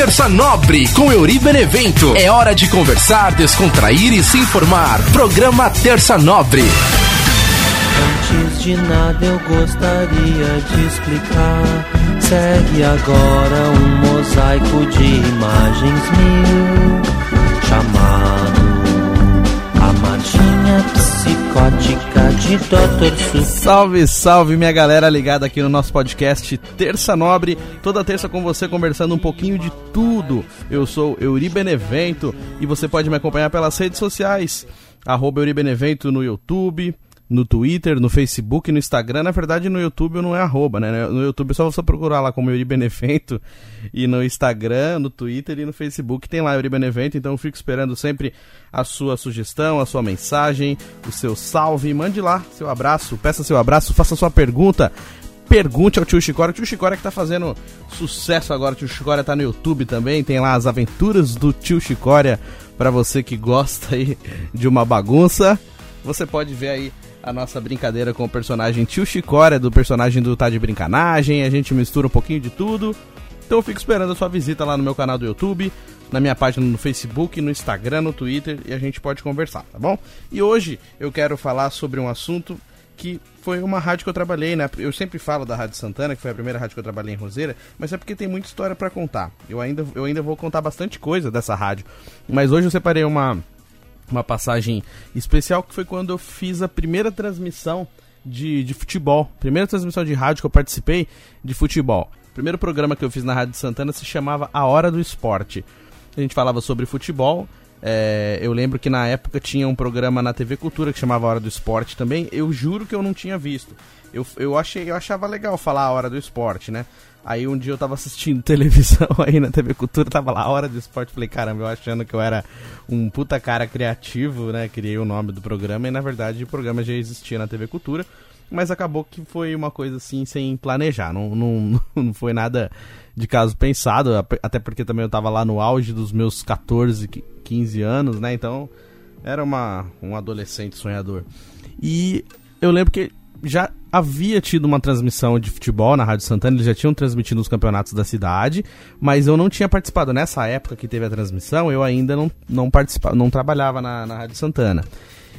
Terça Nobre com Euri Benevento. É hora de conversar, descontrair e se informar. Programa Terça Nobre. Antes de nada eu gostaria de explicar. Segue agora um mosaico de imagens mil chamado De. Salve, salve minha galera ligada aqui no nosso podcast Terça Nobre, toda terça com você conversando um pouquinho de tudo. Eu sou Euri Benevento e você pode me acompanhar pelas redes sociais, arroba Euri Benevento no YouTube, no Twitter, no Facebook, no Instagram. Na verdade, no YouTube não é arroba, né? No YouTube é só você procurar lá como Euri Benevento. E no Instagram, no Twitter e no Facebook tem lá Euri Benevento. Então eu fico esperando sempre a sua sugestão, a sua mensagem, o seu salve. Mande lá seu abraço, peça seu abraço, faça sua pergunta. Pergunte ao tio Chicória. O tio Chicória que tá fazendo sucesso agora. O tio Chicória tá no YouTube também. Tem lá as aventuras do tio Chicória. Para você que gosta aí de uma bagunça. Você pode ver aí a nossa brincadeira com o personagem Tio Chicória, do personagem do Tá de Brincanagem. A gente mistura um pouquinho de tudo. Então eu fico esperando a sua visita lá no meu canal do YouTube, na minha página no Facebook, no Instagram, no Twitter e a gente pode conversar, tá bom? E hoje eu quero falar sobre um assunto que foi uma rádio que eu trabalhei, né? Eu sempre falo da Rádio Santana, que foi a primeira rádio que eu trabalhei em Roseira, mas é porque tem muita história para contar. Eu ainda, eu ainda vou contar bastante coisa dessa rádio. Mas hoje eu separei uma uma passagem especial que foi quando eu fiz a primeira transmissão de, de futebol. Primeira transmissão de rádio que eu participei de futebol. O primeiro programa que eu fiz na Rádio Santana se chamava A Hora do Esporte. A gente falava sobre futebol. É, eu lembro que na época tinha um programa na TV Cultura que chamava A Hora do Esporte também. Eu juro que eu não tinha visto. Eu, eu, achei, eu achava legal falar a hora do esporte, né? Aí um dia eu tava assistindo televisão aí na TV Cultura, tava lá a hora do esporte. Falei, caramba, eu achando que eu era um puta cara criativo, né? Criei o nome do programa e na verdade o programa já existia na TV Cultura. Mas acabou que foi uma coisa assim sem planejar. Não, não, não foi nada de caso pensado. Até porque também eu tava lá no auge dos meus 14, 15 anos, né? Então era uma, um adolescente sonhador. E eu lembro que já havia tido uma transmissão de futebol na Rádio Santana, eles já tinham transmitido os campeonatos da cidade, mas eu não tinha participado. Nessa época que teve a transmissão, eu ainda não, não participava, não trabalhava na, na Rádio Santana.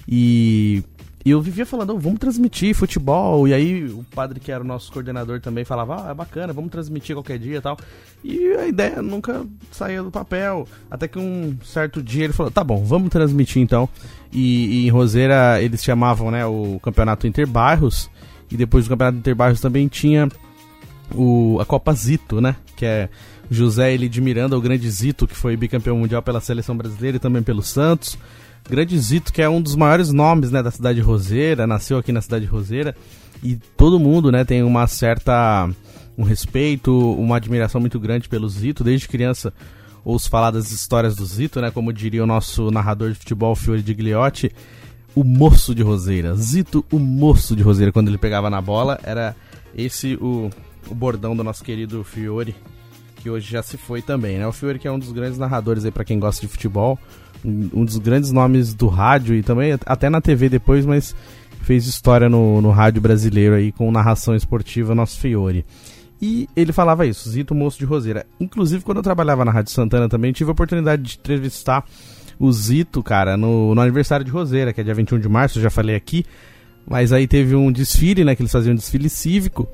E eu vivia falando, oh, vamos transmitir futebol. E aí o padre, que era o nosso coordenador, também falava, ah, é bacana, vamos transmitir qualquer dia e tal. E a ideia nunca saía do papel. Até que um certo dia ele falou, tá bom, vamos transmitir então. E, e em Roseira eles chamavam né, o campeonato Interbairros. E depois do campeonato Interbairros também tinha o, a Copa Zito, né? Que é José Eli de Miranda, o grande Zito, que foi bicampeão mundial pela seleção brasileira e também pelo Santos. Grande Zito, que é um dos maiores nomes né, da cidade de Roseira, nasceu aqui na cidade de Roseira. E todo mundo né, tem uma certa. um respeito, uma admiração muito grande pelo Zito. Desde criança ouço falar das histórias do Zito, né? Como diria o nosso narrador de futebol, Fiore de Gliotti o moço de Roseira. Zito, o moço de Roseira, quando ele pegava na bola, era esse o, o bordão do nosso querido Fiore, que hoje já se foi também, né? O Fiore que é um dos grandes narradores aí para quem gosta de futebol, um, dos grandes nomes do rádio e também até na TV depois, mas fez história no, no rádio brasileiro aí com narração esportiva, nosso Fiore. E ele falava isso, Zito, moço de Roseira. Inclusive, quando eu trabalhava na Rádio Santana também, tive a oportunidade de entrevistar o Zito, cara, no, no aniversário de Roseira, que é dia 21 de março, já falei aqui. Mas aí teve um desfile, né? Que eles faziam um desfile cívico.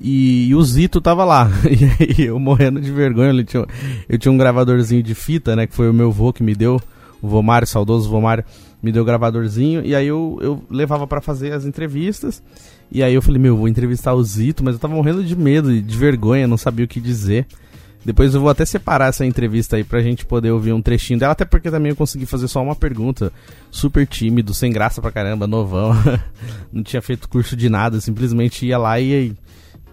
E, e o Zito tava lá. E aí eu morrendo de vergonha. Eu tinha, eu tinha um gravadorzinho de fita, né? Que foi o meu vô que me deu. O Vomário, saudoso Vomário, me deu o gravadorzinho. E aí eu, eu levava para fazer as entrevistas. E aí eu falei, meu, vou entrevistar o Zito, mas eu tava morrendo de medo e de vergonha, não sabia o que dizer. Depois eu vou até separar essa entrevista aí pra gente poder ouvir um trechinho dela, até porque também eu consegui fazer só uma pergunta. Super tímido, sem graça pra caramba, novão. Não tinha feito curso de nada, simplesmente ia lá e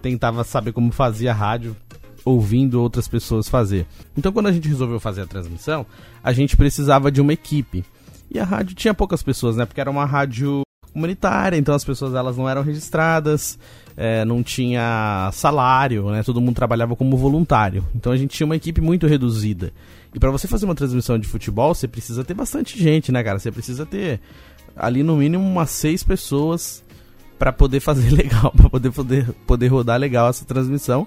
tentava saber como fazia rádio ouvindo outras pessoas fazer. Então quando a gente resolveu fazer a transmissão, a gente precisava de uma equipe. E a rádio tinha poucas pessoas, né? Porque era uma rádio comunitária, então as pessoas elas não eram registradas, é, não tinha salário, né? Todo mundo trabalhava como voluntário. Então a gente tinha uma equipe muito reduzida. E para você fazer uma transmissão de futebol, você precisa ter bastante gente, né, cara? Você precisa ter ali no mínimo umas seis pessoas para poder fazer legal, para poder, poder poder rodar legal essa transmissão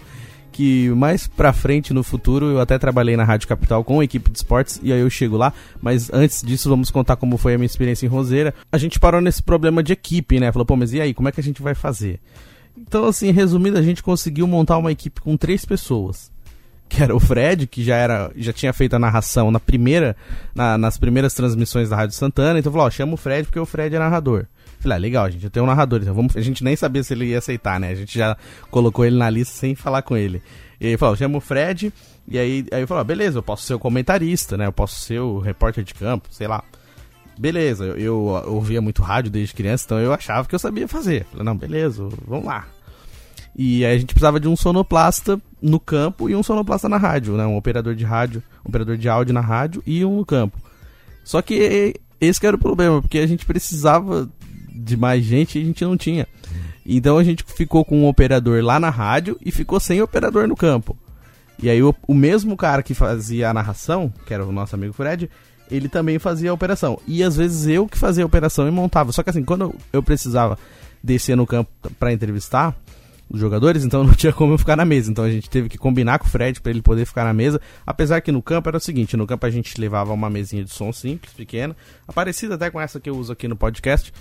que mais pra frente no futuro eu até trabalhei na Rádio Capital com a equipe de esportes e aí eu chego lá, mas antes disso vamos contar como foi a minha experiência em Roseira. A gente parou nesse problema de equipe, né? Falou, pô, mas e aí, como é que a gente vai fazer? Então, assim, resumindo, a gente conseguiu montar uma equipe com três pessoas. Que era o Fred, que já era já tinha feito a narração na primeira, na, nas primeiras transmissões da Rádio Santana. Então falou, ó, chama o Fred porque o Fred é narrador. Falei, ah, legal, gente, eu tenho um narrador, então vamos, a gente nem sabia se ele ia aceitar, né? A gente já colocou ele na lista sem falar com ele. E ele falou, chama o Fred, e aí, aí eu falei, ah, beleza, eu posso ser o comentarista, né? Eu posso ser o repórter de campo, sei lá. Beleza, eu, eu ouvia muito rádio desde criança, então eu achava que eu sabia fazer. Falei, não, beleza, vamos lá. E aí a gente precisava de um sonoplasta no campo e um sonoplasta na rádio, né? Um operador de rádio, um operador de áudio na rádio e um no campo. Só que esse que era o problema, porque a gente precisava de mais gente a gente não tinha. Então a gente ficou com um operador lá na rádio e ficou sem operador no campo. E aí o, o mesmo cara que fazia a narração, que era o nosso amigo Fred, ele também fazia a operação. E às vezes eu que fazia a operação e montava. Só que assim, quando eu precisava descer no campo para entrevistar, os jogadores, então não tinha como eu ficar na mesa. Então a gente teve que combinar com o Fred para ele poder ficar na mesa. Apesar que no campo era o seguinte: no campo a gente levava uma mesinha de som simples, pequena, parecida até com essa que eu uso aqui no podcast.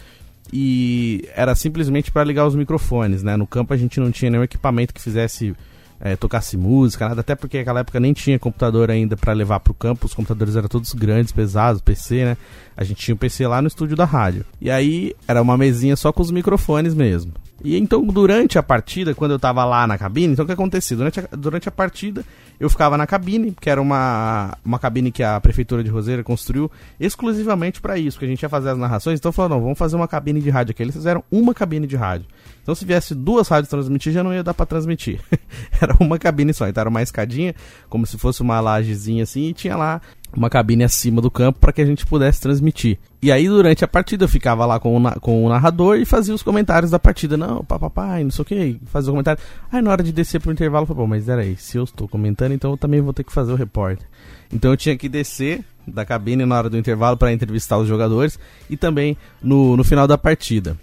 E era simplesmente para ligar os microfones, né? No campo a gente não tinha nenhum equipamento que fizesse é, tocasse música, nada, até porque naquela época nem tinha computador ainda para levar pro campo, os computadores eram todos grandes, pesados, PC, né? A gente tinha um PC lá no estúdio da rádio. E aí era uma mesinha só com os microfones mesmo. E então, durante a partida, quando eu tava lá na cabine, então o que acontecia? Durante a, durante a partida, eu ficava na cabine, que era uma, uma cabine que a Prefeitura de Roseira construiu exclusivamente para isso, que a gente ia fazer as narrações. Então, falou, não, vamos fazer uma cabine de rádio aqui. Eles fizeram uma cabine de rádio. Então, se viesse duas rádios transmitir, já não ia dar para transmitir. era uma cabine só. Então, era uma escadinha, como se fosse uma lajezinha assim, e tinha lá uma cabine acima do campo para que a gente pudesse transmitir. E aí, durante a partida, eu ficava lá com o, com o narrador e fazia os comentários da partida. Não, papai, não sei o que, fazia o comentário. Aí, na hora de descer pro intervalo, eu falei, mas peraí, se eu estou comentando, então eu também vou ter que fazer o repórter. Então, eu tinha que descer da cabine na hora do intervalo para entrevistar os jogadores e também no, no final da partida.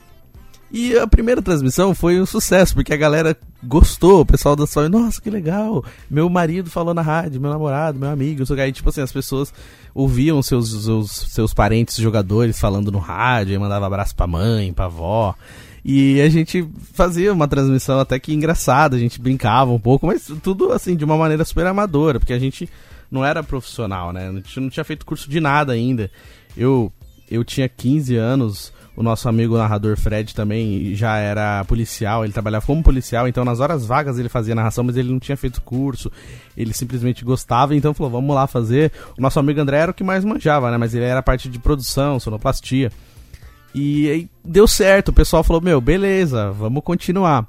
E a primeira transmissão foi um sucesso, porque a galera gostou, o pessoal da sua, nossa, que legal, meu marido falou na rádio, meu namorado, meu amigo, isso aí, tipo assim, as pessoas ouviam seus, seus, seus parentes jogadores falando no rádio, e mandava abraço pra mãe, pra avó, e a gente fazia uma transmissão até que engraçada, a gente brincava um pouco, mas tudo assim, de uma maneira super amadora, porque a gente não era profissional, né, a gente não tinha feito curso de nada ainda, eu, eu tinha 15 anos, o nosso amigo narrador Fred também já era policial, ele trabalhava como policial, então nas horas vagas ele fazia narração, mas ele não tinha feito curso, ele simplesmente gostava, então falou, vamos lá fazer. O nosso amigo André era o que mais manjava, né? Mas ele era parte de produção, sonoplastia. E aí deu certo, o pessoal falou, meu, beleza, vamos continuar.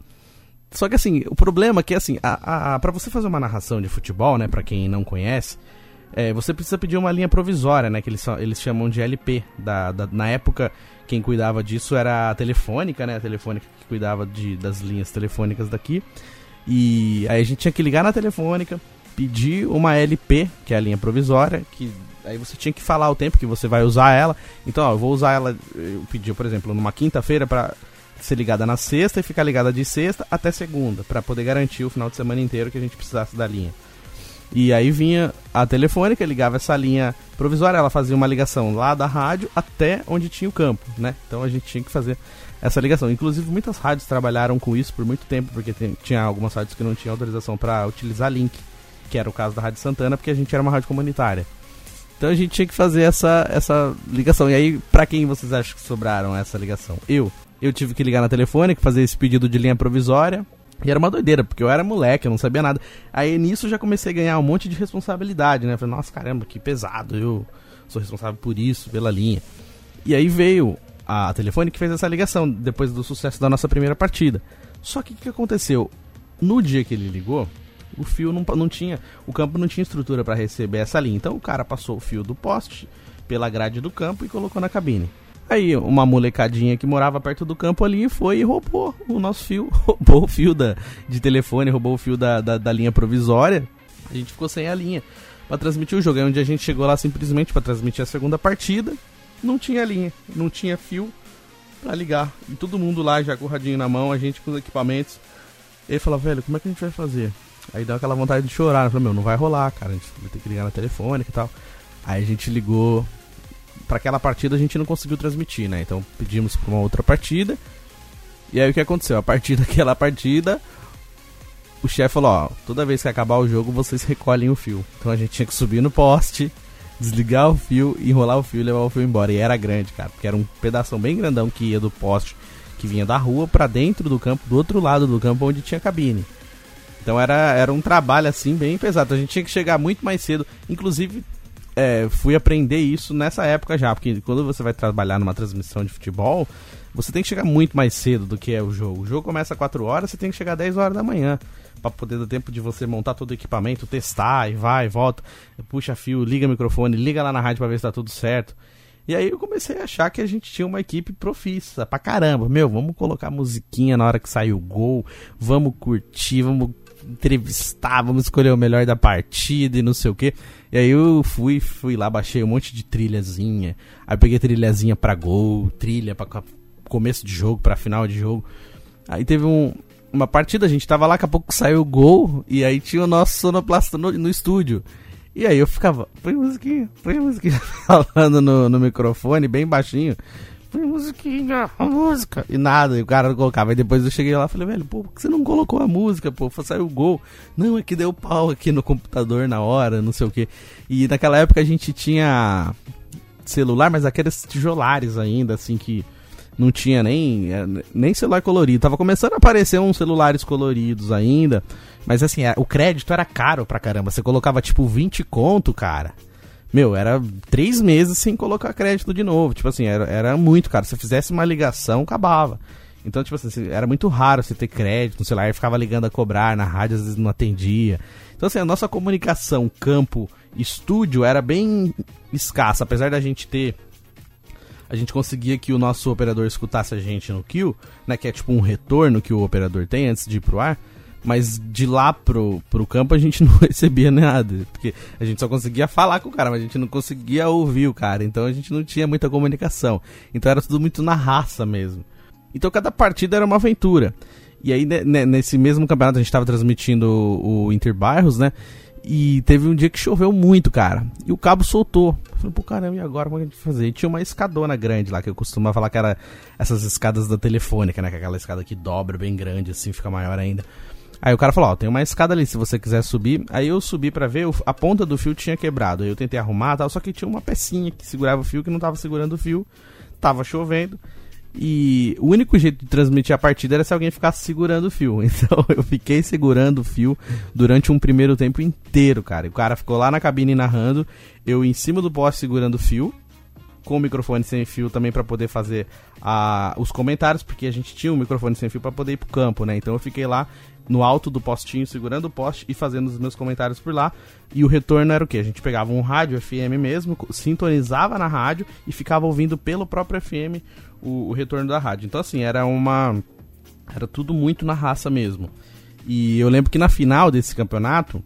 Só que assim, o problema é que assim, a, a, pra você fazer uma narração de futebol, né, pra quem não conhece, é, você precisa pedir uma linha provisória, né, que eles, eles chamam de LP. Da, da, na época quem cuidava disso era a Telefônica, né? A Telefônica que cuidava de, das linhas telefônicas daqui. E aí a gente tinha que ligar na Telefônica, pedir uma LP, que é a linha provisória, que aí você tinha que falar o tempo que você vai usar ela. Então, ó, eu vou usar ela, eu pedi, por exemplo, numa quinta-feira para ser ligada na sexta e ficar ligada de sexta até segunda, para poder garantir o final de semana inteiro que a gente precisasse da linha. E aí vinha a telefônica, ligava essa linha provisória, ela fazia uma ligação lá da rádio até onde tinha o campo, né? Então a gente tinha que fazer essa ligação. Inclusive muitas rádios trabalharam com isso por muito tempo, porque tinha algumas rádios que não tinham autorização para utilizar link, que era o caso da Rádio Santana, porque a gente era uma rádio comunitária. Então a gente tinha que fazer essa, essa ligação. E aí, para quem vocês acham que sobraram essa ligação? Eu. Eu tive que ligar na telefônica, fazer esse pedido de linha provisória. E era uma doideira, porque eu era moleque, eu não sabia nada. Aí nisso já comecei a ganhar um monte de responsabilidade, né? falei, nossa, caramba, que pesado, eu sou responsável por isso, pela linha. E aí veio a telefone que fez essa ligação, depois do sucesso da nossa primeira partida. Só que o que aconteceu? No dia que ele ligou, o fio não, não tinha. O campo não tinha estrutura para receber essa linha. Então o cara passou o fio do poste pela grade do campo e colocou na cabine. Aí uma molecadinha que morava perto do campo ali foi e roubou o nosso fio, roubou o fio da, de telefone, roubou o fio da, da, da linha provisória. A gente ficou sem a linha para transmitir o jogo. Aí um a gente chegou lá simplesmente para transmitir a segunda partida, não tinha linha, não tinha fio para ligar. E todo mundo lá já com o radinho na mão, a gente com os equipamentos. Ele falou, velho, como é que a gente vai fazer? Aí deu aquela vontade de chorar. Eu falei, meu, não vai rolar, cara. A gente vai ter que ligar na telefônica e tal. Aí a gente ligou. Pra aquela partida a gente não conseguiu transmitir, né? Então pedimos pra uma outra partida. E aí o que aconteceu? A partir daquela partida, o chefe falou, ó, toda vez que acabar o jogo, vocês recolhem o fio. Então a gente tinha que subir no poste, desligar o fio, enrolar o fio e levar o fio embora. E era grande, cara, porque era um pedaço bem grandão que ia do poste, que vinha da rua para dentro do campo, do outro lado do campo onde tinha cabine. Então era, era um trabalho assim bem pesado. A gente tinha que chegar muito mais cedo. Inclusive, é, fui aprender isso nessa época já, porque quando você vai trabalhar numa transmissão de futebol, você tem que chegar muito mais cedo do que é o jogo. O jogo começa às 4 horas, você tem que chegar às 10 horas da manhã para poder dar tempo de você montar todo o equipamento, testar e vai, volta, puxa fio, liga microfone, liga lá na rádio para ver se tá tudo certo. E aí eu comecei a achar que a gente tinha uma equipe profissa pra caramba. Meu, vamos colocar musiquinha na hora que sair o gol, vamos curtir, vamos entrevistar, vamos escolher o melhor da partida e não sei o que. E aí eu fui, fui lá, baixei um monte de trilhazinha. Aí peguei trilhazinha pra gol, trilha pra começo de jogo, pra final de jogo. Aí teve um, uma partida, a gente tava lá, daqui a pouco saiu o gol, e aí tinha o nosso sonoplasta no, no estúdio. E aí eu ficava, põe musiquinha, põe musiquinha, falando no, no microfone, bem baixinho. Musiquinha, a música. E nada, e o cara não colocava. Aí depois eu cheguei lá e falei, velho, pô, por que você não colocou a música, pô? Saiu o gol. Não, é que deu pau aqui no computador na hora, não sei o que. E naquela época a gente tinha celular, mas aqueles tijolares ainda, assim, que não tinha nem, é, nem celular colorido. Tava começando a aparecer uns celulares coloridos ainda. Mas assim, o crédito era caro pra caramba. Você colocava tipo 20 conto, cara. Meu, era três meses sem colocar crédito de novo. Tipo assim, era, era muito caro. Se você fizesse uma ligação, acabava. Então, tipo assim, era muito raro você ter crédito no celular, ficava ligando a cobrar, na rádio às vezes não atendia. Então, assim, a nossa comunicação campo-estúdio era bem escassa, apesar da gente ter a gente conseguia que o nosso operador escutasse a gente no kill, né? Que é tipo um retorno que o operador tem antes de ir pro ar. Mas de lá pro, pro campo a gente não recebia nada. Porque a gente só conseguia falar com o cara, mas a gente não conseguia ouvir o cara. Então a gente não tinha muita comunicação. Então era tudo muito na raça mesmo. Então cada partida era uma aventura. E aí, nesse mesmo campeonato, a gente estava transmitindo o Inter Bairros, né? E teve um dia que choveu muito, cara. E o cabo soltou. Eu falei, pô, caramba, e agora como é que a gente vai fazer? E tinha uma escadona grande lá, que eu costumo falar que era essas escadas da telefônica, né? Que é aquela escada que dobra bem grande, assim, fica maior ainda. Aí o cara falou, ó, tem uma escada ali, se você quiser subir. Aí eu subi para ver, a ponta do fio tinha quebrado. Aí eu tentei arrumar tal, só que tinha uma pecinha que segurava o fio que não tava segurando o fio. Tava chovendo. E o único jeito de transmitir a partida era se alguém ficasse segurando o fio. Então eu fiquei segurando o fio durante um primeiro tempo inteiro, cara. O cara ficou lá na cabine narrando, eu em cima do poste segurando o fio, com o microfone sem fio também para poder fazer a, os comentários, porque a gente tinha um microfone sem fio para poder ir pro campo, né? Então eu fiquei lá no alto do postinho, segurando o poste e fazendo os meus comentários por lá. E o retorno era o que? A gente pegava um rádio FM mesmo, sintonizava na rádio e ficava ouvindo pelo próprio FM o, o retorno da rádio. Então, assim, era uma. Era tudo muito na raça mesmo. E eu lembro que na final desse campeonato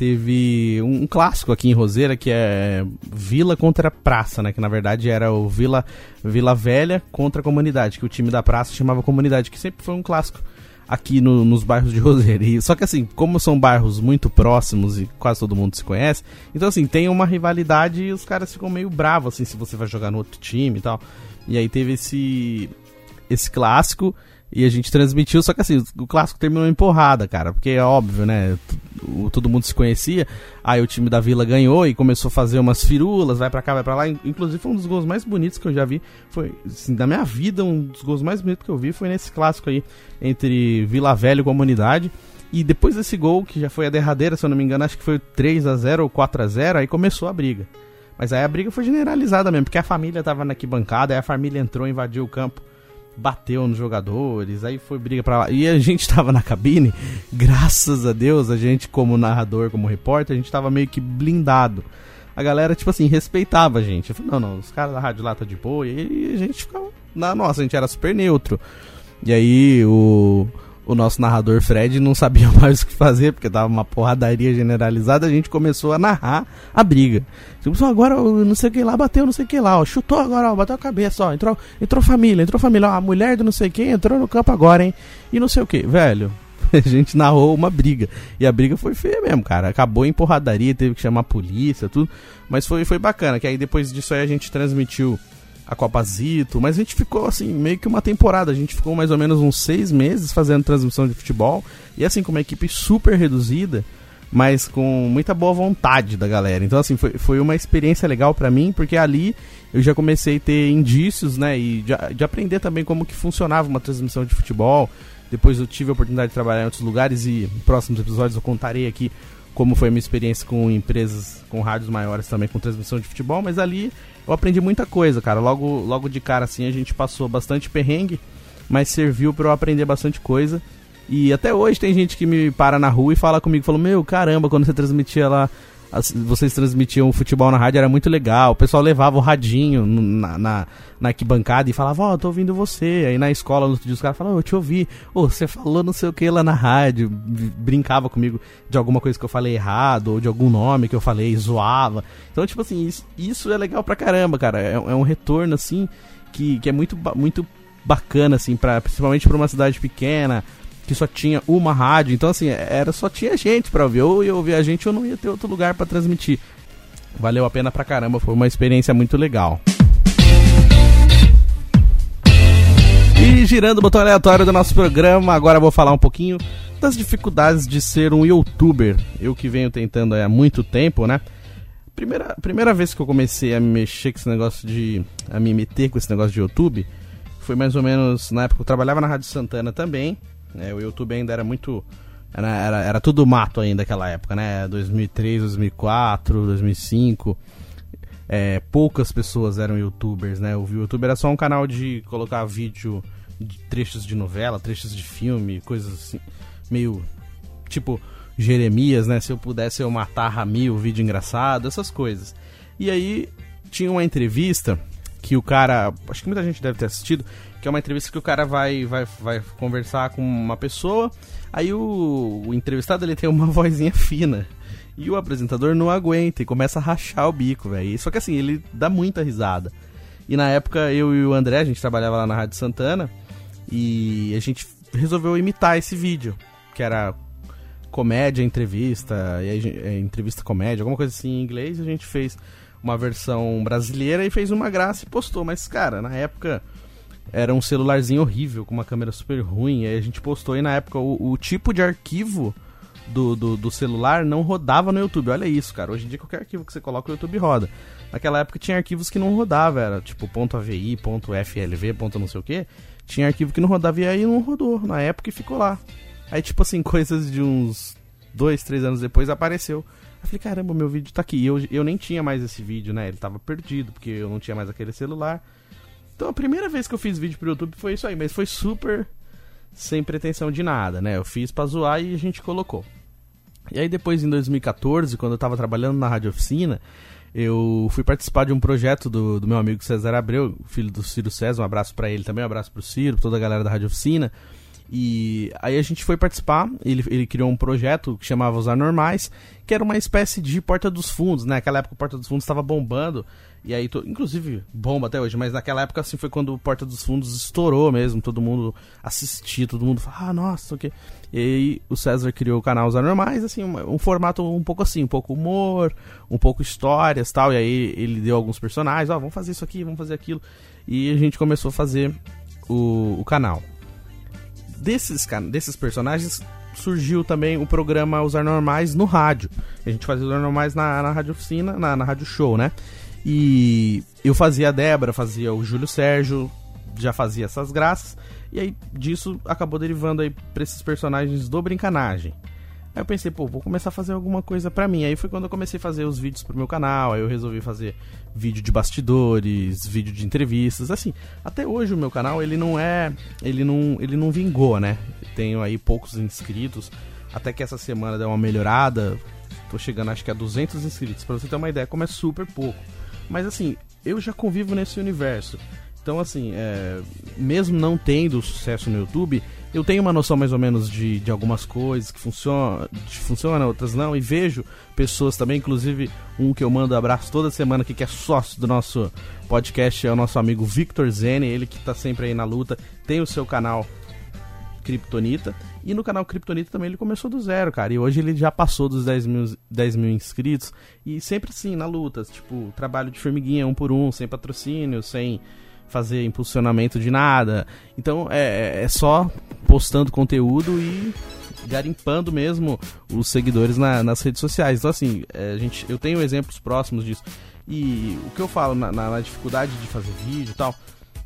teve um, clássico aqui em Roseira que é Vila contra Praça, né? Que na verdade era o Vila, Vila Velha contra Comunidade, que o time da Praça chamava Comunidade, que sempre foi um clássico aqui no, nos bairros de Roseira. E, só que assim, como são bairros muito próximos e quase todo mundo se conhece, então assim, tem uma rivalidade e os caras ficam meio bravos assim se você vai jogar no outro time e tal. E aí teve esse esse clássico e a gente transmitiu, só que assim, o clássico terminou em porrada, cara, porque é óbvio, né? Todo mundo se conhecia. Aí o time da Vila ganhou e começou a fazer umas firulas, vai para cá, vai para lá. Inclusive foi um dos gols mais bonitos que eu já vi. Foi, assim, da minha vida, um dos gols mais bonitos que eu vi foi nesse clássico aí entre Vila Velha e Comunidade. E depois desse gol, que já foi a derradeira, se eu não me engano, acho que foi 3 a 0 ou 4 a 0 aí começou a briga. Mas aí a briga foi generalizada mesmo, porque a família tava na arquibancada, aí a família entrou, invadiu o campo, bateu nos jogadores, aí foi briga pra lá. E a gente tava na cabine, graças a Deus, a gente como narrador, como repórter, a gente tava meio que blindado. A galera, tipo assim, respeitava a gente. Eu falei, não, não, os caras da rádio lá tá de boa, e a gente ficava na nossa, a gente era super neutro. E aí o o nosso narrador Fred não sabia mais o que fazer, porque tava uma porradaria generalizada, a gente começou a narrar a briga. Tipo, agora não sei o que lá, bateu não sei o que lá, ó, chutou agora, ó, bateu a cabeça, ó, entrou, entrou família, entrou família, ó, a mulher do não sei quem entrou no campo agora, hein, e não sei o que, velho. a gente narrou uma briga. E a briga foi feia mesmo, cara. Acabou em porradaria, teve que chamar a polícia, tudo. Mas foi, foi bacana, que aí depois disso aí a gente transmitiu a Copa Zito, mas a gente ficou assim, meio que uma temporada. A gente ficou mais ou menos uns seis meses fazendo transmissão de futebol. E assim, com uma equipe super reduzida, mas com muita boa vontade da galera. Então, assim, foi, foi uma experiência legal para mim, porque ali eu já comecei a ter indícios, né? E de, de aprender também como que funcionava uma transmissão de futebol. Depois eu tive a oportunidade de trabalhar em outros lugares e em próximos episódios eu contarei aqui como foi a minha experiência com empresas, com rádios maiores também, com transmissão de futebol, mas ali eu aprendi muita coisa, cara. Logo, logo de cara, assim, a gente passou bastante perrengue, mas serviu para eu aprender bastante coisa. E até hoje tem gente que me para na rua e fala comigo, falou, meu, caramba, quando você transmitia lá, vocês transmitiam o futebol na rádio, era muito legal. O pessoal levava o radinho na, na, na arquibancada e falava, ó, oh, tô ouvindo você. Aí na escola, no outro dia, os caras falavam, oh, eu te ouvi. Ô, oh, você falou não sei o que lá na rádio. Brincava comigo de alguma coisa que eu falei errado, ou de algum nome que eu falei, zoava. Então, tipo assim, isso, isso é legal pra caramba, cara. É, é um retorno, assim, que, que é muito, muito bacana, assim, pra, principalmente pra uma cidade pequena que só tinha uma rádio, então assim, era só tinha gente para ouvir. Ou eu ouvir a gente ou não ia ter outro lugar para transmitir. Valeu a pena pra caramba, foi uma experiência muito legal. E girando o botão aleatório do nosso programa, agora vou falar um pouquinho das dificuldades de ser um youtuber. Eu que venho tentando há muito tempo, né? Primeira, primeira vez que eu comecei a me mexer com esse negócio de. a me meter com esse negócio de YouTube foi mais ou menos na época que eu trabalhava na Rádio Santana também. É, o YouTube ainda era muito. Era, era, era tudo mato ainda naquela época, né? 2003, 2004, 2005. É, poucas pessoas eram youtubers, né? O YouTube era só um canal de colocar vídeo de trechos de novela, trechos de filme, coisas assim, meio tipo Jeremias, né? Se eu pudesse eu matar Rami, o vídeo engraçado, essas coisas. E aí tinha uma entrevista que o cara, acho que muita gente deve ter assistido, que é uma entrevista que o cara vai, vai, vai conversar com uma pessoa, aí o, o entrevistado ele tem uma vozinha fina. E o apresentador não aguenta e começa a rachar o bico, velho. Só que assim, ele dá muita risada. E na época eu e o André, a gente trabalhava lá na Rádio Santana, e a gente resolveu imitar esse vídeo, que era comédia, entrevista, e aí, é, entrevista comédia, alguma coisa assim em inglês, a gente fez uma versão brasileira e fez uma graça e postou. Mas, cara, na época era um celularzinho horrível, com uma câmera super ruim. Aí a gente postou e na época o, o tipo de arquivo do, do, do, celular não rodava no YouTube. Olha isso, cara. Hoje em dia qualquer arquivo que você coloca o YouTube roda. Naquela época tinha arquivos que não rodava, era tipo .avi, .flv, não sei o que. Tinha arquivo que não rodava e aí não rodou. Na época e ficou lá. Aí tipo assim, coisas de uns dois, três anos depois apareceu. Eu falei, caramba, meu vídeo tá aqui. E eu, eu nem tinha mais esse vídeo, né? Ele tava perdido, porque eu não tinha mais aquele celular. Então a primeira vez que eu fiz vídeo pro YouTube foi isso aí, mas foi super sem pretensão de nada, né? Eu fiz pra zoar e a gente colocou. E aí depois em 2014, quando eu tava trabalhando na Rádio Oficina, eu fui participar de um projeto do, do meu amigo César Abreu, filho do Ciro César, um abraço para ele também, um abraço pro Ciro, toda a galera da Rádio Oficina. E aí a gente foi participar, ele, ele criou um projeto que chamava Os Anormais, que era uma espécie de Porta dos Fundos, né? Naquela época o Porta dos Fundos estava bombando, e aí, inclusive, bomba até hoje, mas naquela época assim foi quando o Porta dos Fundos estourou mesmo, todo mundo assistia, todo mundo falava, ah, nossa, o que. E aí o César criou o canal Os Anormais, assim, um, um, formato um pouco assim, um pouco humor, um pouco histórias tal, e aí ele deu alguns personagens, ó, oh, vamos fazer isso aqui, vamos fazer aquilo, e a gente começou a fazer o, o canal. Desses, desses personagens surgiu também o programa Os Anormais no rádio. A gente fazia Os Anormais na, na rádio oficina, na, na rádio show, né? E eu fazia a Débora, fazia o Júlio Sérgio, já fazia essas graças. E aí disso acabou derivando aí pra esses personagens do Brincanagem. Aí eu pensei, pô, vou começar a fazer alguma coisa pra mim. Aí foi quando eu comecei a fazer os vídeos pro meu canal. Aí eu resolvi fazer vídeo de bastidores, vídeo de entrevistas. Assim, até hoje o meu canal ele não é. Ele não, ele não vingou, né? Tenho aí poucos inscritos. Até que essa semana deu uma melhorada. Tô chegando acho que a 200 inscritos. Pra você ter uma ideia, como é super pouco. Mas assim, eu já convivo nesse universo. Então, assim, é, mesmo não tendo sucesso no YouTube, eu tenho uma noção mais ou menos de, de algumas coisas que funcionam, funcionam, outras não, e vejo pessoas também, inclusive um que eu mando abraço toda semana aqui, que é sócio do nosso podcast, é o nosso amigo Victor Zene, ele que está sempre aí na luta, tem o seu canal Kryptonita. E no canal Kryptonita também ele começou do zero, cara. E hoje ele já passou dos 10 mil, 10 mil inscritos. E sempre assim, na luta. Tipo, trabalho de formiguinha um por um, sem patrocínio, sem fazer impulsionamento de nada. Então é, é só postando conteúdo e garimpando mesmo os seguidores na, nas redes sociais. Então, assim, é, gente, eu tenho exemplos próximos disso. E o que eu falo na, na, na dificuldade de fazer vídeo e tal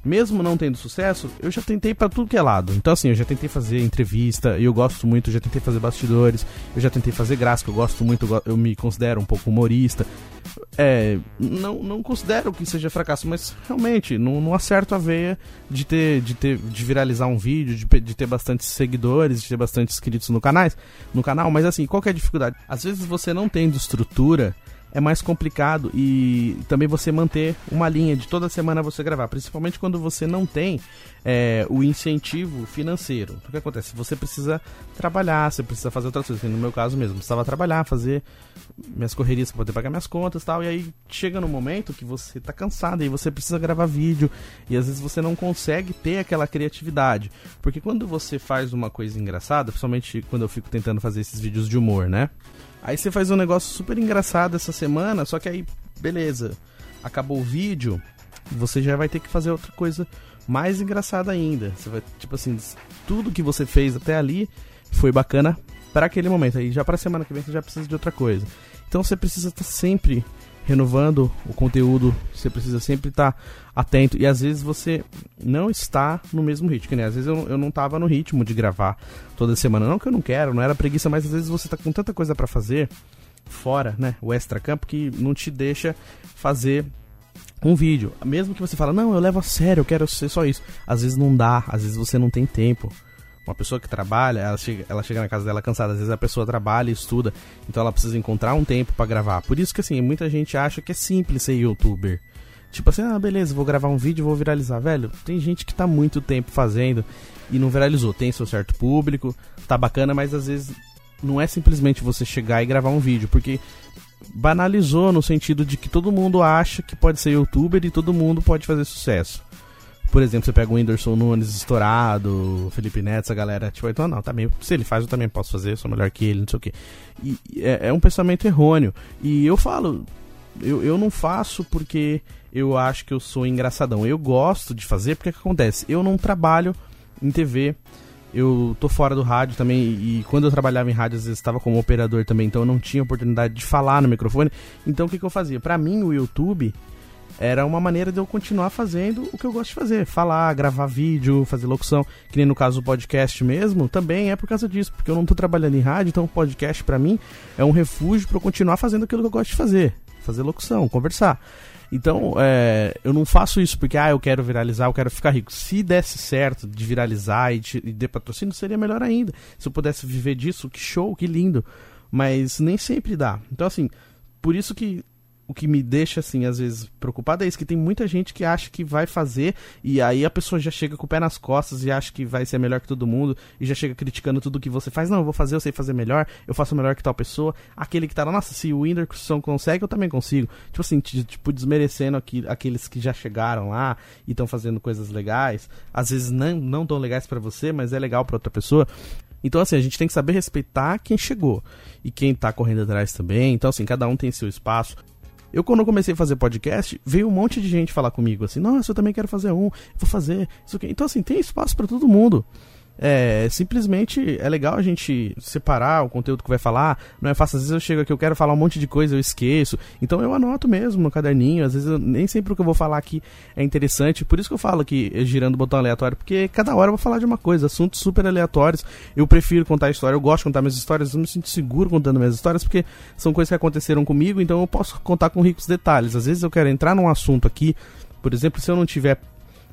mesmo não tendo sucesso, eu já tentei para tudo que é lado. Então, assim, eu já tentei fazer entrevista, eu gosto muito, já tentei fazer bastidores, eu já tentei fazer gráfico, eu gosto muito, eu me considero um pouco humorista. É, não, não considero que seja fracasso, mas realmente não, não acerto a veia de ter, de ter, de viralizar um vídeo, de, de ter bastante seguidores, de ter bastante inscritos no canais, no canal. Mas assim, qual é a dificuldade? Às vezes você não tem estrutura é mais complicado e também você manter uma linha de toda semana você gravar, principalmente quando você não tem é, o incentivo financeiro. O que acontece? Você precisa trabalhar, você precisa fazer outras coisas. No meu caso mesmo, precisava trabalhar, fazer minhas correrias para poder pagar minhas contas e tal. E aí chega no momento que você está cansado e você precisa gravar vídeo e às vezes você não consegue ter aquela criatividade. Porque quando você faz uma coisa engraçada, principalmente quando eu fico tentando fazer esses vídeos de humor, né? Aí você faz um negócio super engraçado essa semana, só que aí, beleza, acabou o vídeo, você já vai ter que fazer outra coisa mais engraçada ainda. Você vai, tipo assim, tudo que você fez até ali foi bacana para aquele momento. Aí já para semana que vem você já precisa de outra coisa. Então você precisa estar sempre renovando o conteúdo, você precisa sempre estar tá atento. E às vezes você não está no mesmo ritmo, né? Às vezes eu, eu não estava no ritmo de gravar toda semana. Não que eu não quero, não era preguiça, mas às vezes você está com tanta coisa para fazer fora, né? O extra campo que não te deixa fazer um vídeo. Mesmo que você fala, não, eu levo a sério, eu quero ser só isso. Às vezes não dá, às vezes você não tem tempo. Uma pessoa que trabalha, ela chega, ela chega na casa dela cansada. Às vezes a pessoa trabalha e estuda, então ela precisa encontrar um tempo para gravar. Por isso que assim, muita gente acha que é simples ser youtuber. Tipo assim, ah, beleza, vou gravar um vídeo vou viralizar. Velho, tem gente que tá muito tempo fazendo e não viralizou. Tem seu certo público, tá bacana, mas às vezes não é simplesmente você chegar e gravar um vídeo, porque banalizou no sentido de que todo mundo acha que pode ser youtuber e todo mundo pode fazer sucesso. Por exemplo, você pega o Whindersson Nunes estourado, Felipe Neto, essa galera, tipo, então não, também, se ele faz, eu também posso fazer, sou melhor que ele, não sei o quê. E é, é um pensamento errôneo. E eu falo, eu, eu não faço porque eu acho que eu sou engraçadão. Eu gosto de fazer porque o que acontece? Eu não trabalho em TV, eu tô fora do rádio também e quando eu trabalhava em rádio às vezes estava como operador também, então eu não tinha oportunidade de falar no microfone. Então o que, que eu fazia? Para mim o YouTube era uma maneira de eu continuar fazendo o que eu gosto de fazer, falar, gravar vídeo, fazer locução, que nem no caso do podcast mesmo, também é por causa disso, porque eu não tô trabalhando em rádio, então o podcast para mim é um refúgio para eu continuar fazendo aquilo que eu gosto de fazer, fazer locução, conversar. Então, é, eu não faço isso porque, ah, eu quero viralizar, eu quero ficar rico. Se desse certo de viralizar e de, de patrocínio, seria melhor ainda. Se eu pudesse viver disso, que show, que lindo. Mas nem sempre dá. Então, assim, por isso que o que me deixa, assim, às vezes preocupado é isso, que tem muita gente que acha que vai fazer e aí a pessoa já chega com o pé nas costas e acha que vai ser melhor que todo mundo e já chega criticando tudo que você faz. Não, eu vou fazer, eu sei fazer melhor, eu faço melhor que tal pessoa. Aquele que tá lá, nossa, se o Whindersson consegue, eu também consigo. Tipo assim, tipo, desmerecendo aqui, aqueles que já chegaram lá e estão fazendo coisas legais. Às vezes não, não tão legais para você, mas é legal para outra pessoa. Então, assim, a gente tem que saber respeitar quem chegou e quem tá correndo atrás também. Então, assim, cada um tem seu espaço. Eu, quando comecei a fazer podcast, veio um monte de gente falar comigo assim: Nossa, eu também quero fazer um, vou fazer isso aqui. Então, assim, tem espaço para todo mundo. É, simplesmente é legal a gente separar o conteúdo que vai falar. Não é fácil, às vezes eu chego aqui, eu quero falar um monte de coisa, eu esqueço. Então eu anoto mesmo no caderninho. Às vezes eu, nem sempre o que eu vou falar aqui é interessante. Por isso que eu falo aqui, girando o botão aleatório, porque cada hora eu vou falar de uma coisa, assuntos super aleatórios. Eu prefiro contar história, eu gosto de contar minhas histórias, eu me sinto seguro contando minhas histórias, porque são coisas que aconteceram comigo, então eu posso contar com ricos detalhes. Às vezes eu quero entrar num assunto aqui, por exemplo, se eu não tiver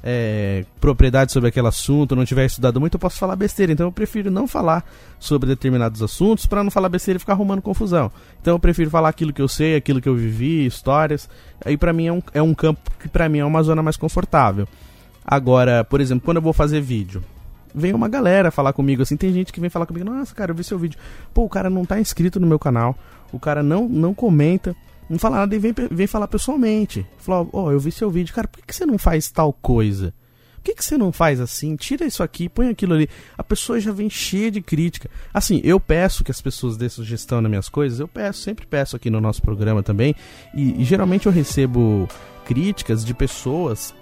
é, propriedade sobre aquele assunto, não tiver estudado muito, eu posso falar besteira. Então eu prefiro não falar sobre determinados assuntos para não falar besteira e ficar arrumando confusão. Então eu prefiro falar aquilo que eu sei, aquilo que eu vivi, histórias. Aí para mim é um, é um campo que para mim é uma zona mais confortável. Agora, por exemplo, quando eu vou fazer vídeo, vem uma galera falar comigo assim, tem gente que vem falar comigo, nossa, cara, eu vi seu vídeo. Pô, o cara não tá inscrito no meu canal, o cara não não comenta não fala nada e vem, vem falar pessoalmente. Falou, ó, oh, eu vi seu vídeo, cara, por que, que você não faz tal coisa? Por que, que você não faz assim? Tira isso aqui, põe aquilo ali. A pessoa já vem cheia de crítica. Assim, eu peço que as pessoas dêem sugestão nas minhas coisas, eu peço, sempre peço aqui no nosso programa também. E, e geralmente eu recebo críticas de pessoas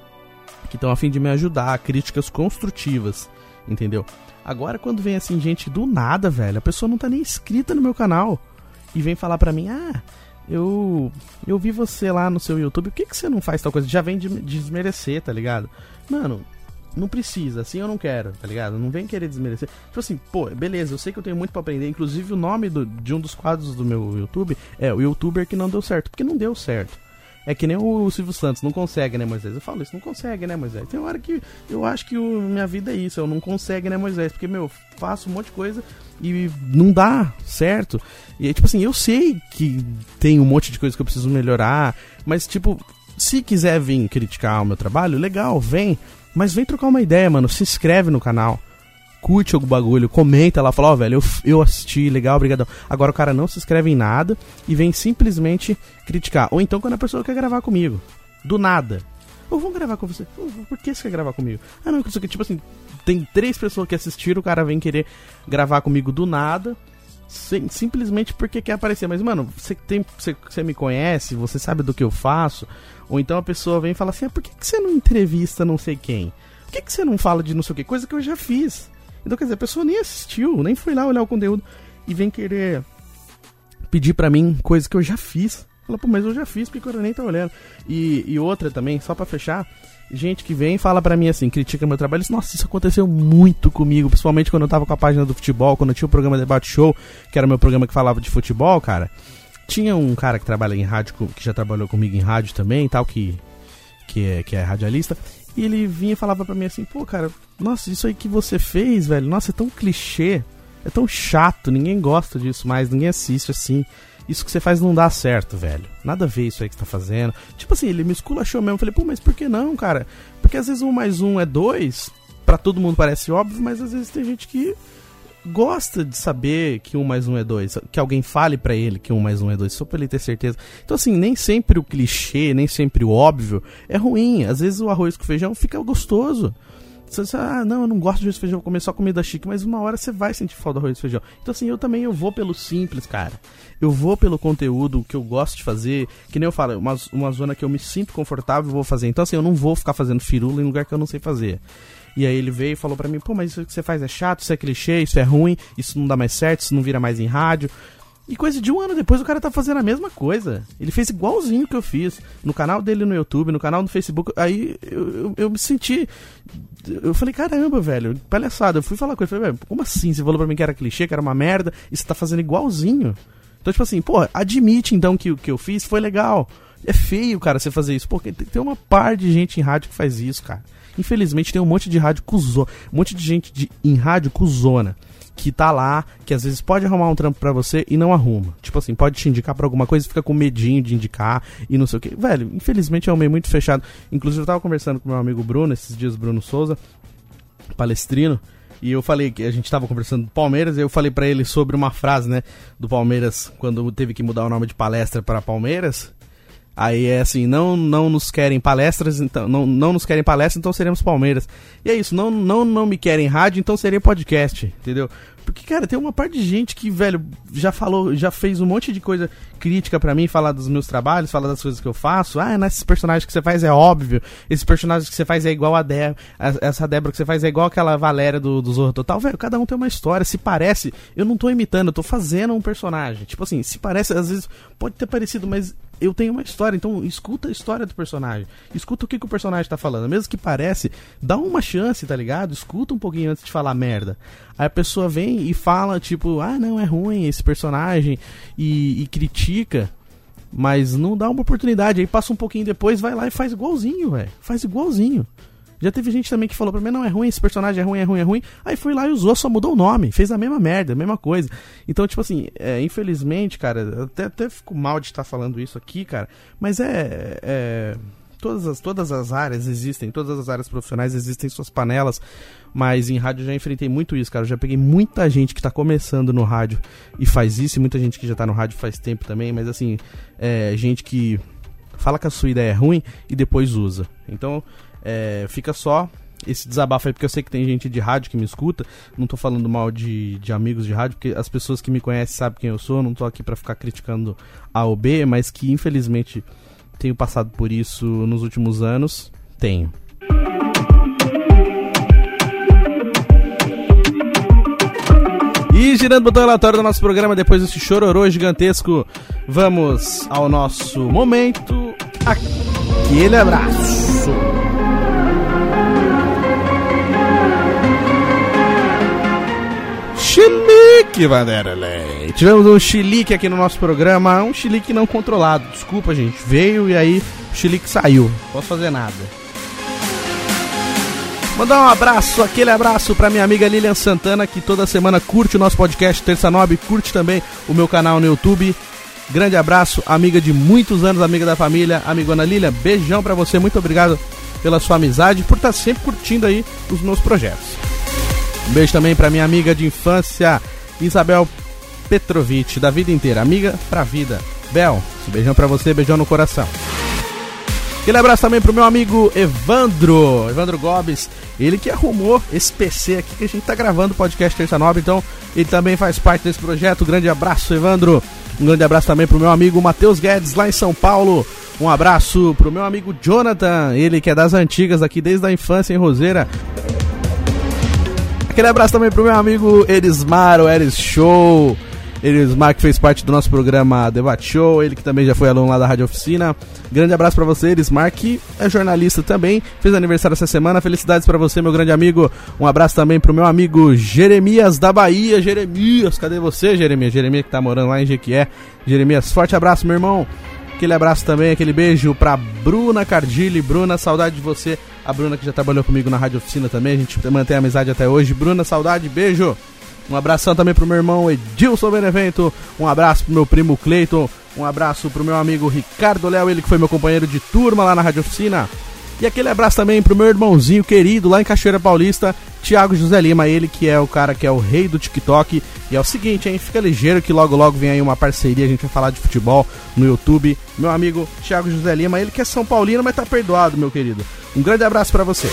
que estão a fim de me ajudar, críticas construtivas, entendeu? Agora quando vem assim gente do nada, velho, a pessoa não tá nem inscrita no meu canal e vem falar pra mim: "Ah, eu eu vi você lá no seu YouTube, por que que você não faz tal coisa?" Já vem de desmerecer, tá ligado? Mano, não precisa, assim eu não quero, tá ligado? Não vem querer desmerecer. Tipo assim, pô, beleza, eu sei que eu tenho muito para aprender. Inclusive, o nome do, de um dos quadros do meu YouTube é o youtuber que não deu certo, porque não deu certo. É que nem o Silvio Santos, não consegue, né, Moisés? Eu falo isso, não consegue, né, Moisés? Tem hora que eu acho que o, minha vida é isso, eu não consegue, né, Moisés? Porque, meu, faço um monte de coisa e não dá certo. E, tipo assim, eu sei que tem um monte de coisa que eu preciso melhorar, mas, tipo, se quiser vir criticar o meu trabalho, legal, vem. Mas vem trocar uma ideia, mano. Se inscreve no canal curte algum bagulho, comenta lá, fala, ó, oh, velho, eu, eu assisti, legal, obrigadão. Agora o cara não se inscreve em nada e vem simplesmente criticar. Ou então quando a pessoa quer gravar comigo, do nada. Ou vamos gravar com você. Por que você quer gravar comigo? Ah, não, que tipo assim, tem três pessoas que assistiram, o cara vem querer gravar comigo do nada. Sim, simplesmente porque quer aparecer. Mas, mano, você, tem, você, você me conhece, você sabe do que eu faço. Ou então a pessoa vem e fala assim: ah, por que, que você não entrevista não sei quem? Por que, que você não fala de não sei o que? Coisa que eu já fiz. Então, quer dizer, a pessoa nem assistiu, nem foi lá olhar o conteúdo e vem querer pedir para mim coisas que eu já fiz. Fala, pô, mas eu já fiz porque eu nem tá olhando. E, e outra também, só para fechar, gente que vem e fala para mim assim, critica meu trabalho, diz, nossa, isso aconteceu muito comigo, principalmente quando eu tava com a página do futebol, quando eu tinha o programa Debate Show, que era meu programa que falava de futebol, cara. Tinha um cara que trabalha em rádio, que já trabalhou comigo em rádio também, tal, que, que, é, que é radialista. E ele vinha e falava pra mim assim, pô, cara, nossa, isso aí que você fez, velho, nossa, é tão clichê, é tão chato, ninguém gosta disso mais, ninguém assiste assim. Isso que você faz não dá certo, velho. Nada a ver isso aí que você tá fazendo. Tipo assim, ele me esculachou mesmo. Eu falei, pô, mas por que não, cara? Porque às vezes um mais um é dois, para todo mundo parece óbvio, mas às vezes tem gente que gosta de saber que um mais um é dois, que alguém fale para ele que um mais um é dois, só pra ele ter certeza. Então, assim, nem sempre o clichê, nem sempre o óbvio é ruim. Às vezes o arroz com feijão fica gostoso. Você, você, ah, não, eu não gosto de arroz e feijão, vou comer só comida chique, mas uma hora você vai sentir falta do arroz e feijão. Então, assim, eu também eu vou pelo simples, cara. Eu vou pelo conteúdo que eu gosto de fazer, que nem eu falo, uma, uma zona que eu me sinto confortável, eu vou fazer. Então, assim, eu não vou ficar fazendo firula em lugar que eu não sei fazer. E aí ele veio e falou para mim, pô, mas isso que você faz é chato, isso é clichê, isso é ruim, isso não dá mais certo, isso não vira mais em rádio. E coisa de um ano depois o cara tá fazendo a mesma coisa. Ele fez igualzinho que eu fiz. No canal dele no YouTube, no canal no Facebook. Aí eu, eu, eu me senti. Eu falei, caramba, velho, palhaçada. Eu fui falar com ele. Falei, como assim? Você falou pra mim que era clichê, que era uma merda, e você tá fazendo igualzinho. Então, tipo assim, pô, admite então que o que eu fiz foi legal. É feio, cara, você fazer isso. Porque tem uma par de gente em rádio que faz isso, cara. Infelizmente tem um monte de rádio cuzona, um monte de gente de, em rádio cuzona que tá lá, que às vezes pode arrumar um trampo para você e não arruma. Tipo assim, pode te indicar pra alguma coisa e fica com medinho de indicar e não sei o que. Velho, infelizmente é um meio muito fechado. Inclusive eu tava conversando com meu amigo Bruno, esses dias, Bruno Souza, palestrino, e eu falei que a gente tava conversando do Palmeiras, e eu falei para ele sobre uma frase, né, do Palmeiras, quando teve que mudar o nome de palestra para Palmeiras. Aí é assim, não não nos querem palestras, então não, não nos querem palestra, então seremos Palmeiras. E é isso, não não não me querem rádio, então serei podcast, entendeu? Porque, cara, tem uma parte de gente que, velho, já falou, já fez um monte de coisa crítica para mim, falar dos meus trabalhos, falar das coisas que eu faço. Ah, nesses personagens que você faz é óbvio. Esses personagens que você faz é igual a Débora. Essa Débora que você faz é igual aquela Valéria do, do Zorro Total. Velho, cada um tem uma história. Se parece, eu não tô imitando, eu tô fazendo um personagem. Tipo assim, se parece, às vezes pode ter parecido, mas eu tenho uma história, então escuta a história do personagem. Escuta o que, que o personagem tá falando. Mesmo que parece, dá uma chance, tá ligado? Escuta um pouquinho antes de falar merda. Aí a pessoa vem e fala, tipo, ah, não, é ruim esse personagem, e, e critica, mas não dá uma oportunidade. Aí passa um pouquinho depois, vai lá e faz igualzinho, velho. Faz igualzinho. Já teve gente também que falou pra mim, não, é ruim, esse personagem é ruim, é ruim, é ruim. Aí foi lá e usou, só mudou o nome, fez a mesma merda, a mesma coisa. Então, tipo assim, é, infelizmente, cara, até, até fico mal de estar falando isso aqui, cara, mas é, é. todas, as, todas as áreas existem, todas as áreas profissionais existem suas panelas, mas em rádio já enfrentei muito isso, cara. Eu já peguei muita gente que tá começando no rádio e faz isso, e muita gente que já tá no rádio faz tempo também, mas assim, é gente que fala que a sua ideia é ruim e depois usa. Então, é, fica só esse desabafo aí, porque eu sei que tem gente de rádio que me escuta. Não tô falando mal de, de amigos de rádio, porque as pessoas que me conhecem sabem quem eu sou. Não tô aqui para ficar criticando A ou B, mas que infelizmente tenho passado por isso nos últimos anos. Tenho. E girando o botão relatório do nosso programa, depois desse chororô gigantesco, vamos ao nosso momento. Aquele abraço. Chilique, Vanderlei. Tivemos um chilique aqui no nosso programa, um chilique não controlado. Desculpa, gente. Veio e aí o chilique saiu. Não posso fazer nada. Mandar um abraço, aquele abraço pra minha amiga Lilian Santana, que toda semana curte o nosso podcast Terça Nobre, curte também o meu canal no YouTube. Grande abraço, amiga de muitos anos, amiga da família, amigona Lilian, beijão pra você, muito obrigado pela sua amizade, por estar tá sempre curtindo aí os meus projetos. Um beijo também pra minha amiga de infância, Isabel Petrovic, da vida inteira, amiga pra vida. Bel, beijão pra você, beijão no coração. Aquele abraço também pro meu amigo Evandro, Evandro Gobes, ele que arrumou esse PC aqui que a gente tá gravando o podcast Terça Nova, então ele também faz parte desse projeto. grande abraço, Evandro. Um grande abraço também pro meu amigo Matheus Guedes, lá em São Paulo. Um abraço pro meu amigo Jonathan, ele que é das antigas aqui desde a infância em Roseira. Aquele abraço também pro meu amigo Erismar, o Eris Show. Erismar que fez parte do nosso programa Debate Show, ele que também já foi aluno lá da Rádio Oficina. Grande abraço para você, Erismar, que é jornalista também, fez aniversário essa semana. Felicidades para você, meu grande amigo. Um abraço também pro meu amigo Jeremias da Bahia. Jeremias, cadê você, Jeremias? Jeremias que tá morando lá em Jequié. Jeremias, forte abraço, meu irmão. Aquele abraço também, aquele beijo pra Bruna Cardilli. Bruna, saudade de você. A Bruna que já trabalhou comigo na Rádio Oficina também. A gente mantém a amizade até hoje. Bruna, saudade, beijo. Um abração também pro meu irmão Edilson Benevento. Um abraço pro meu primo Cleiton. Um abraço pro meu amigo Ricardo Léo, ele que foi meu companheiro de turma lá na Rádio Oficina. E aquele abraço também pro meu irmãozinho querido lá em Cachoeira Paulista, Thiago José Lima, ele que é o cara que é o rei do TikTok. E é o seguinte, hein? Fica ligeiro que logo logo vem aí uma parceria, a gente vai falar de futebol no YouTube. Meu amigo Thiago José Lima, ele que é São Paulino, mas tá perdoado, meu querido. Um grande abraço para você.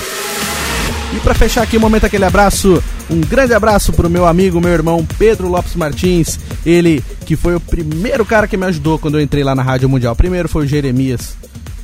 E para fechar aqui o momento aquele abraço, um grande abraço pro meu amigo, meu irmão Pedro Lopes Martins, ele que foi o primeiro cara que me ajudou quando eu entrei lá na Rádio Mundial. Primeiro foi o Jeremias,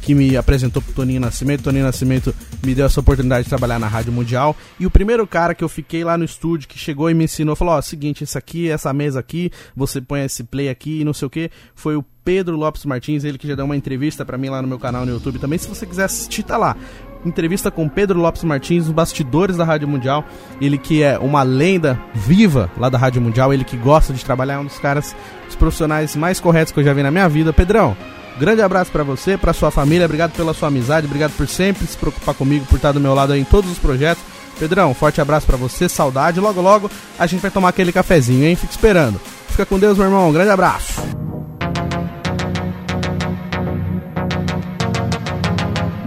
que me apresentou pro Toninho Nascimento. Toninho Nascimento me deu essa oportunidade de trabalhar na Rádio Mundial. E o primeiro cara que eu fiquei lá no estúdio, que chegou e me ensinou, falou: Ó, oh, seguinte, isso aqui, essa mesa aqui, você põe esse play aqui e não sei o que, foi o Pedro Lopes Martins, ele que já deu uma entrevista para mim lá no meu canal no YouTube também. Se você quiser assistir, tá lá entrevista com Pedro Lopes Martins, os bastidores da Rádio Mundial. Ele que é uma lenda viva lá da Rádio Mundial, ele que gosta de trabalhar, é um dos caras, os profissionais mais corretos que eu já vi na minha vida. Pedrão, grande abraço para você, para sua família, obrigado pela sua amizade, obrigado por sempre se preocupar comigo, por estar do meu lado em todos os projetos. Pedrão, forte abraço para você, saudade. Logo, logo a gente vai tomar aquele cafezinho, hein? Fica esperando. Fica com Deus, meu irmão. grande abraço.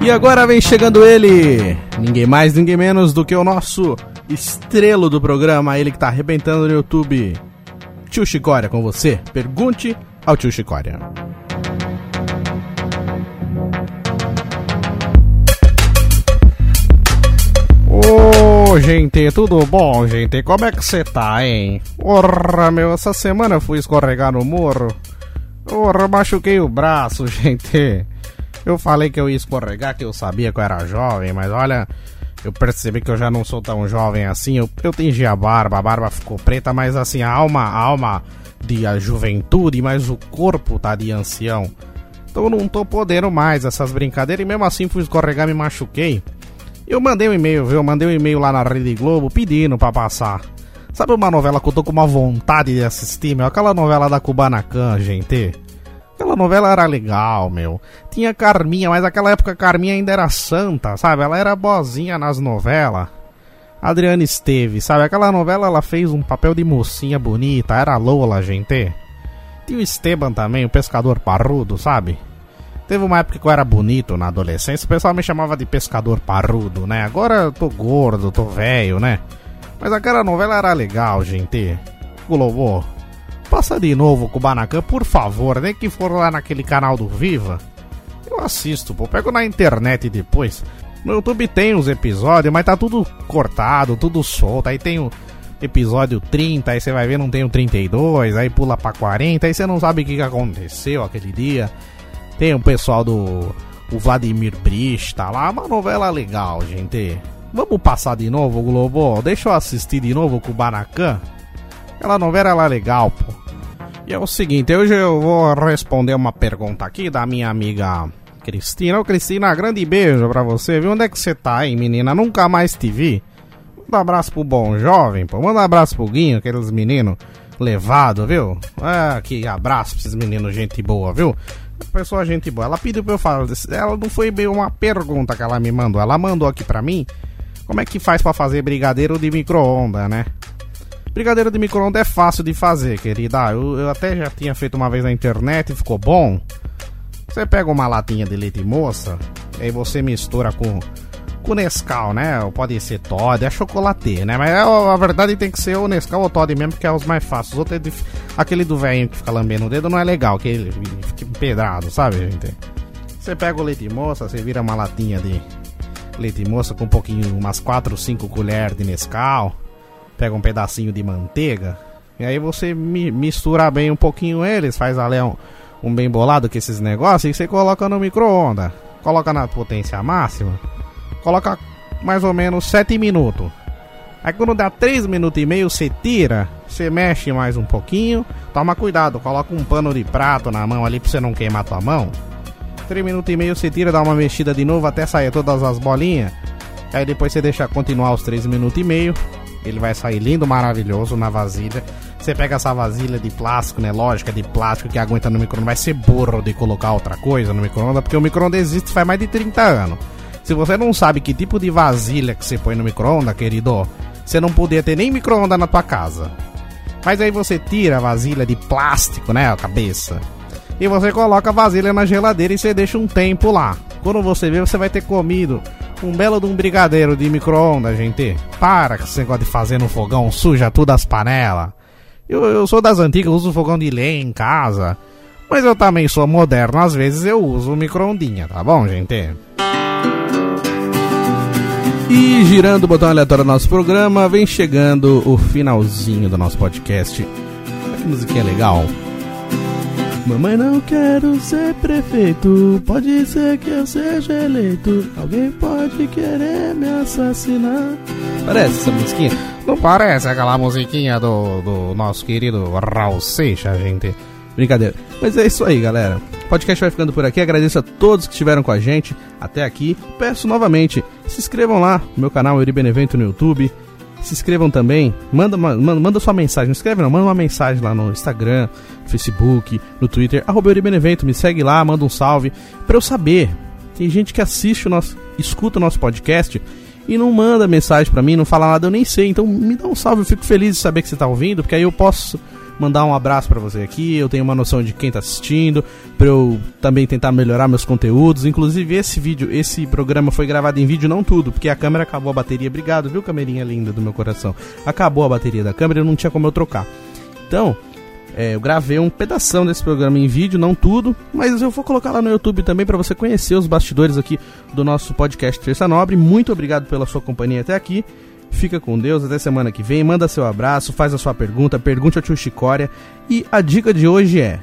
E agora vem chegando ele, ninguém mais, ninguém menos do que o nosso estrelo do programa, ele que tá arrebentando no YouTube. Tio Chicória com você. Pergunte ao tio Chicória. Gente, tudo bom, gente? Como é que você tá, hein? Porra, meu, essa semana eu fui escorregar no morro. Porra, machuquei o braço, gente. Eu falei que eu ia escorregar, que eu sabia que eu era jovem, mas olha, eu percebi que eu já não sou tão jovem assim. Eu, eu tingi a barba, a barba ficou preta, mas assim, a alma, a alma de a juventude, mas o corpo tá de ancião. Então eu não tô podendo mais essas brincadeiras e mesmo assim fui escorregar, me machuquei. Eu mandei um e-mail, viu? Eu mandei um e-mail lá na Rede Globo pedindo pra passar. Sabe uma novela que eu tô com uma vontade de assistir, meu? Aquela novela da Kubanacan, gente. Aquela novela era legal, meu. Tinha Carminha, mas naquela época Carminha ainda era santa, sabe? Ela era boazinha nas novelas. Adriana Esteves, sabe? Aquela novela ela fez um papel de mocinha bonita, era Lola, gente. Tinha o Esteban também, o pescador parrudo, sabe? Teve uma época que eu era bonito na adolescência, o pessoal me chamava de pescador parrudo, né? Agora eu tô gordo, tô velho, né? Mas aquela novela era legal, gente. Globo, Passa de novo com o Banacan, por favor, nem que for lá naquele canal do Viva. Eu assisto, pô. Pego na internet depois. No YouTube tem os episódios, mas tá tudo cortado, tudo solto. Aí tem o episódio 30, aí você vai ver, não tem o 32, aí pula pra 40, aí você não sabe o que aconteceu aquele dia. Tem o pessoal do o Vladimir Brich, tá lá, uma novela legal, gente. Vamos passar de novo, Globo? Deixa eu assistir de novo com o Banacan. Aquela novela lá legal, pô. E é o seguinte, hoje eu vou responder uma pergunta aqui da minha amiga Cristina. Ô Cristina, grande beijo pra você, viu? Onde é que você tá, hein, menina? Nunca mais te vi. Manda um abraço pro bom jovem, pô. Manda um abraço pro Guinho, aqueles meninos levado, viu? Ah, que abraço pra esses meninos, gente boa, viu? Pessoa, gente boa. Ela pediu pra eu falar. Ela não foi bem uma pergunta que ela me mandou. Ela mandou aqui pra mim como é que faz para fazer brigadeiro de micro-ondas, né? Brigadeiro de micro-ondas é fácil de fazer, querida. Eu, eu, até já tinha feito uma vez na internet e ficou bom. Você pega uma latinha de leite moça, aí você mistura com, com Nescau, né? Ou pode ser Todd, é chocolate, né? Mas é, a verdade tem que ser o Nescau ou Todd mesmo, porque é os mais fáceis. Os outros é aquele do velho que fica lambendo o dedo não é legal, que ele fica empedrado, sabe, gente? Você pega o leite moça, você vira uma latinha de leite moça com um pouquinho, umas 4 ou 5 colheres de Nescau pega um pedacinho de manteiga, e aí você mi mistura bem um pouquinho eles, faz ali um, um bem bolado com esses negócios, e você coloca no micro-ondas. Coloca na potência máxima, coloca mais ou menos 7 minutos. Aí quando dá 3 minutos e meio, você tira, você mexe mais um pouquinho. Toma cuidado, coloca um pano de prato na mão ali pra você não queimar tua mão. 3 minutos e meio você tira, dá uma mexida de novo até sair todas as bolinhas. Aí depois você deixa continuar os 3 minutos e meio. Ele vai sair lindo, maravilhoso na vasilha. Você pega essa vasilha de plástico, né? Lógico, é de plástico que aguenta no micro-ondas. Vai ser burro de colocar outra coisa no micro-ondas, porque o micro-ondas existe faz mais de 30 anos. Se você não sabe que tipo de vasilha que você põe no micro-ondas, querido, você não podia ter nem micro-ondas na tua casa. Mas aí você tira a vasilha de plástico, né? A cabeça. E você coloca a vasilha na geladeira e você deixa um tempo lá. Quando você vê, você vai ter comido um belo de um brigadeiro de micro-ondas, gente. Para com esse negócio de fazer no fogão, suja tudo as panelas. Eu, eu sou das antigas, uso fogão de lenha em casa. Mas eu também sou moderno, às vezes eu uso micro-ondinha, tá bom, gente? E girando o botão aleatório do nosso programa, vem chegando o finalzinho do nosso podcast. Olha que musiquinha legal. Mamãe, não quero ser prefeito. Pode ser que eu seja eleito. Alguém pode querer me assassinar. Parece essa musiquinha? Não parece aquela musiquinha do, do nosso querido Raul Seixas, gente. Brincadeira. Mas é isso aí, galera. O podcast vai ficando por aqui. Agradeço a todos que estiveram com a gente até aqui. Peço novamente, se inscrevam lá no meu canal Euri Benevento no YouTube se inscrevam também. Manda, manda, manda sua mensagem. Não escreve não, manda uma mensagem lá no Instagram, no Facebook, no Twitter. Arroba Benevento, me segue lá, manda um salve. Pra eu saber. Tem gente que assiste o nosso. escuta o nosso podcast e não manda mensagem pra mim, não fala nada, eu nem sei. Então me dá um salve, eu fico feliz de saber que você tá ouvindo, porque aí eu posso mandar um abraço para você aqui, eu tenho uma noção de quem tá assistindo, para eu também tentar melhorar meus conteúdos. Inclusive esse vídeo, esse programa foi gravado em vídeo, não tudo, porque a câmera acabou a bateria. Obrigado, viu, camerinha linda do meu coração. Acabou a bateria da câmera, não tinha como eu trocar. Então, é, eu gravei um pedaço desse programa em vídeo, não tudo, mas eu vou colocar lá no YouTube também para você conhecer os bastidores aqui do nosso podcast Terça Nobre. Muito obrigado pela sua companhia até aqui. Fica com Deus, até semana que vem. Manda seu abraço, faz a sua pergunta, pergunte ao tio Chicória. E a dica de hoje é: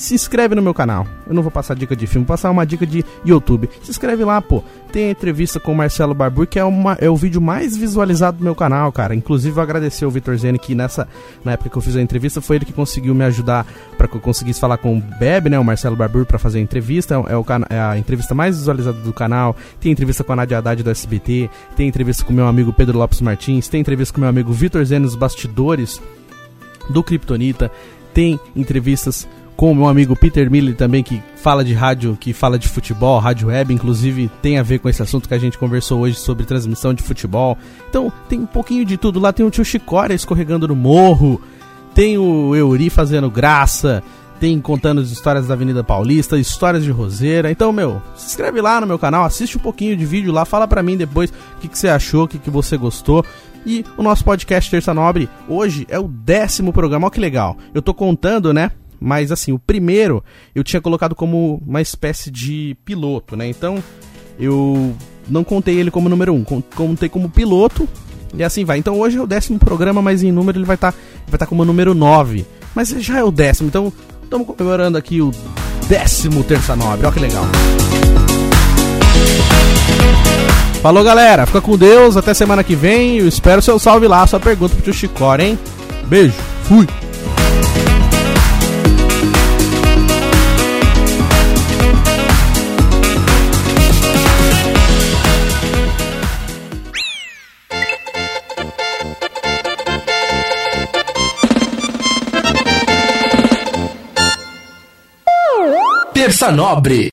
se inscreve no meu canal. Eu não vou passar dica de filme, vou passar uma dica de YouTube. Se inscreve lá, pô. Tem a entrevista com o Marcelo Barbu, que é, uma, é o vídeo mais visualizado do meu canal, cara. Inclusive, eu agradecer ao Vitor Zene, que nessa, na época que eu fiz a entrevista, foi ele que conseguiu me ajudar para que eu conseguisse falar com o Beb, né, o Marcelo Barbu, para fazer a entrevista. É, o, é a entrevista mais visualizada do canal. Tem entrevista com a Nadia Haddad do SBT, tem entrevista com o meu amigo Pedro Lopes Martins, tem entrevista com o meu amigo Vitor Zene nos bastidores do Kryptonita, tem entrevistas com o meu amigo Peter Miller também, que fala de rádio, que fala de futebol, rádio web, inclusive tem a ver com esse assunto que a gente conversou hoje sobre transmissão de futebol. Então tem um pouquinho de tudo. Lá tem o tio Chicória escorregando no morro, tem o Euri fazendo graça, tem contando as histórias da Avenida Paulista, histórias de Roseira. Então, meu, se inscreve lá no meu canal, assiste um pouquinho de vídeo lá, fala pra mim depois o que, que você achou, o que, que você gostou. E o nosso podcast Terça Nobre hoje é o décimo programa, olha que legal. Eu tô contando, né? Mas assim, o primeiro eu tinha colocado como uma espécie de piloto, né? Então eu não contei ele como número 1, um, contei como piloto e assim vai. Então hoje é o décimo programa, mas em número ele vai estar tá, vai tá como número 9. Mas já é o décimo, então estamos comemorando aqui o décimo Terça Nobre, olha que legal. Falou galera, fica com Deus, até semana que vem. Eu espero seu salve lá, sua pergunta pro tio Chicora, hein? Beijo, fui! Terça Nobre